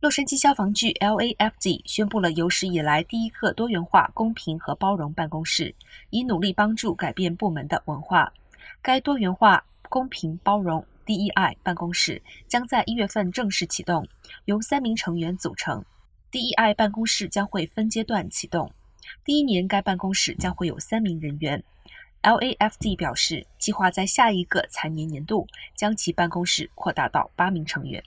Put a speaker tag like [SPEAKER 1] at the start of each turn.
[SPEAKER 1] 洛杉矶消防局 （LAFD） 宣布了有史以来第一个多元化、公平和包容办公室，以努力帮助改变部门的文化。该多元化、公平、包容 （DEI） 办公室将在一月份正式启动，由三名成员组成。DEI 办公室将会分阶段启动。第一年，该办公室将会有三名人员。LAFD 表示，计划在下一个财年年度将其办公室扩大到八名成员。